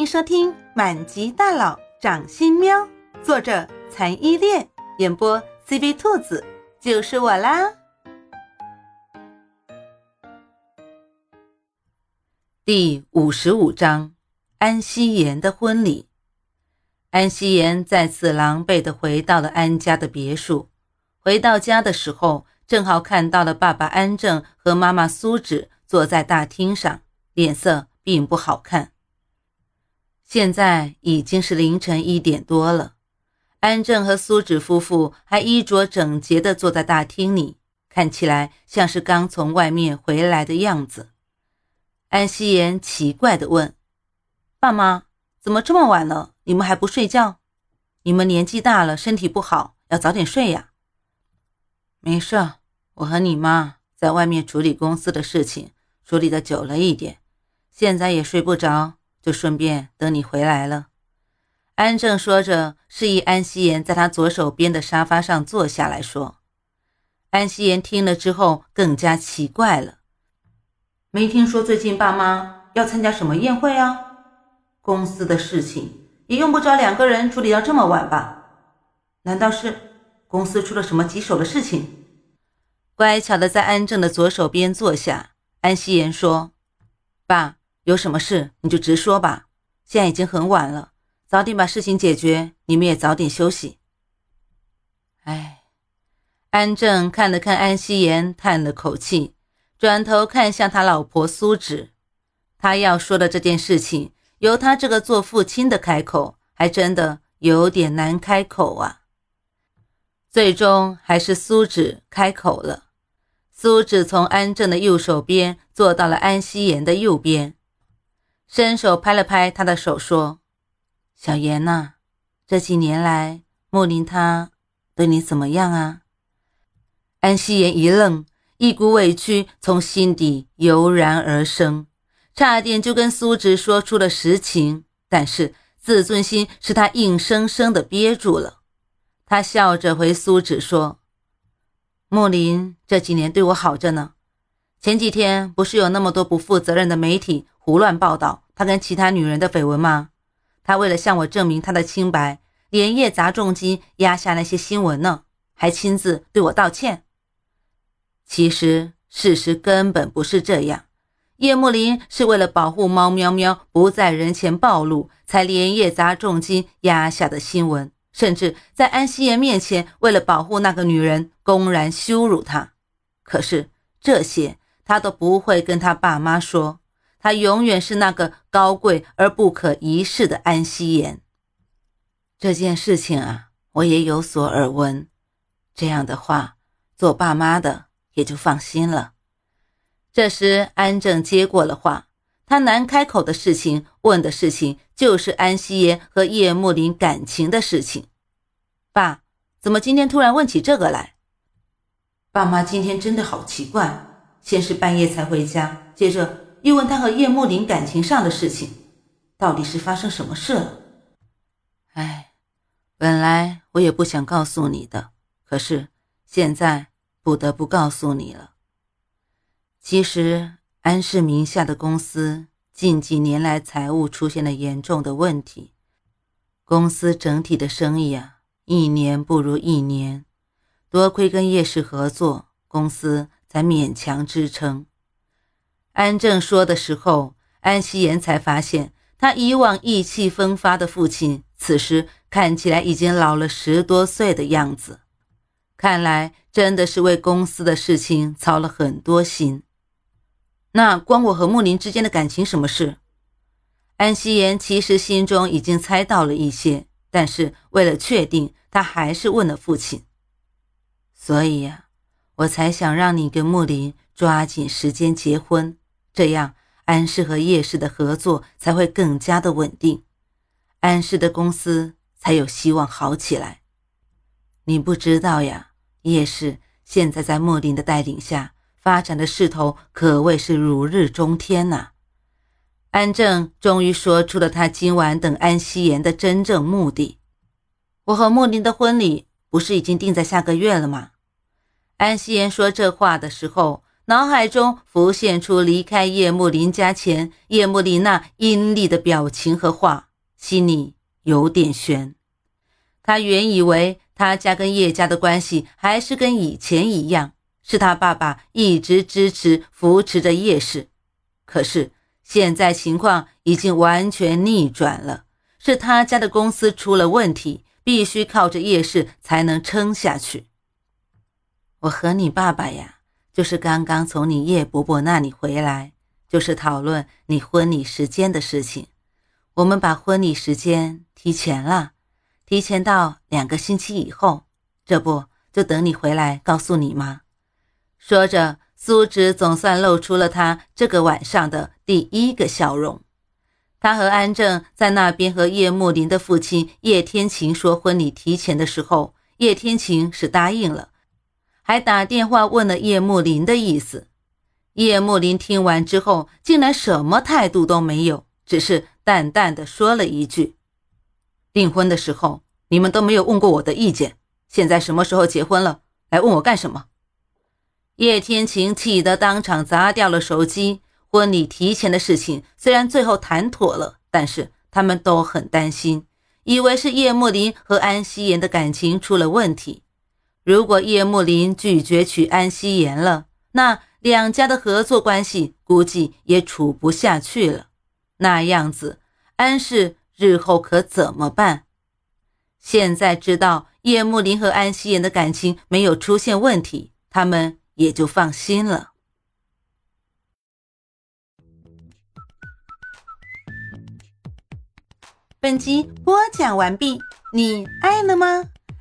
迎收听《满级大佬掌心喵》，作者残依恋，演播 CV 兔子，就是我啦。第五十五章：安希言的婚礼。安希言再次狼狈的回到了安家的别墅。回到家的时候，正好看到了爸爸安正和妈妈苏芷坐在大厅上，脸色并不好看。现在已经是凌晨一点多了，安正和苏芷夫妇还衣着整洁地坐在大厅里，看起来像是刚从外面回来的样子。安希言奇怪地问：“爸妈，怎么这么晚了，你们还不睡觉？你们年纪大了，身体不好，要早点睡呀。”“没事，我和你妈在外面处理公司的事情，处理的久了一点，现在也睡不着。”就顺便等你回来了。”安正说着，示意安希言在他左手边的沙发上坐下来说。安希言听了之后更加奇怪了：“没听说最近爸妈要参加什么宴会啊？公司的事情也用不着两个人处理到这么晚吧？难道是公司出了什么棘手的事情？”乖巧的在安正的左手边坐下，安希言说：“爸。”有什么事你就直说吧，现在已经很晚了，早点把事情解决，你们也早点休息。哎，安正看了看安希言，叹了口气，转头看向他老婆苏芷，他要说的这件事情，由他这个做父亲的开口，还真的有点难开口啊。最终还是苏芷开口了，苏芷从安正的右手边坐到了安希言的右边。伸手拍了拍他的手，说：“小妍呐，这几年来，木林他对你怎么样啊？”安希言一愣，一股委屈从心底油然而生，差点就跟苏芷说出了实情，但是自尊心使他硬生生的憋住了。他笑着回苏芷说：“木林这几年对我好着呢，前几天不是有那么多不负责任的媒体。”胡乱报道他跟其他女人的绯闻吗？他为了向我证明他的清白，连夜砸重金压下那些新闻呢，还亲自对我道歉。其实事实根本不是这样，叶慕林是为了保护猫喵喵不在人前暴露，才连夜砸重金压下的新闻，甚至在安希言面前为了保护那个女人，公然羞辱她。可是这些他都不会跟他爸妈说。他永远是那个高贵而不可一世的安希言。这件事情啊，我也有所耳闻。这样的话，做爸妈的也就放心了。这时，安正接过了话，他难开口的事情，问的事情，就是安希言和叶慕林感情的事情。爸，怎么今天突然问起这个来？爸妈今天真的好奇怪，先是半夜才回家，接着。又问他和叶慕林感情上的事情，到底是发生什么事了？哎，本来我也不想告诉你的，可是现在不得不告诉你了。其实安氏名下的公司近几年来财务出现了严重的问题，公司整体的生意啊，一年不如一年，多亏跟叶氏合作，公司才勉强支撑。安正说的时候，安希言才发现，他以往意气风发的父亲，此时看起来已经老了十多岁的样子。看来真的是为公司的事情操了很多心。那关我和穆林之间的感情什么事？安希言其实心中已经猜到了一些，但是为了确定，他还是问了父亲。所以呀，我才想让你跟穆林抓紧时间结婚。这样，安氏和叶氏的合作才会更加的稳定，安氏的公司才有希望好起来。你不知道呀，叶氏现在在莫林的带领下发展的势头可谓是如日中天呐。安正终于说出了他今晚等安夕颜的真正目的。我和莫林的婚礼不是已经定在下个月了吗？安夕颜说这话的时候。脑海中浮现出离开叶慕林家前叶慕林那阴厉的表情和话，心里有点悬。他原以为他家跟叶家的关系还是跟以前一样，是他爸爸一直支持扶持着叶氏，可是现在情况已经完全逆转了，是他家的公司出了问题，必须靠着叶氏才能撑下去。我和你爸爸呀。就是刚刚从你叶伯伯那里回来，就是讨论你婚礼时间的事情。我们把婚礼时间提前了，提前到两个星期以后。这不就等你回来告诉你吗？说着，苏芷总算露出了她这个晚上的第一个笑容。她和安正在那边和叶慕林的父亲叶天晴说婚礼提前的时候，叶天晴是答应了。还打电话问了叶慕林的意思，叶慕林听完之后，竟然什么态度都没有，只是淡淡的说了一句：“订婚的时候你们都没有问过我的意见，现在什么时候结婚了，来问我干什么？”叶天晴气得当场砸掉了手机。婚礼提前的事情虽然最后谈妥了，但是他们都很担心，以为是叶慕林和安希言的感情出了问题。如果叶慕林拒绝娶安希言了，那两家的合作关系估计也处不下去了。那样子，安氏日后可怎么办？现在知道叶慕林和安希言的感情没有出现问题，他们也就放心了。本集播讲完毕，你爱了吗？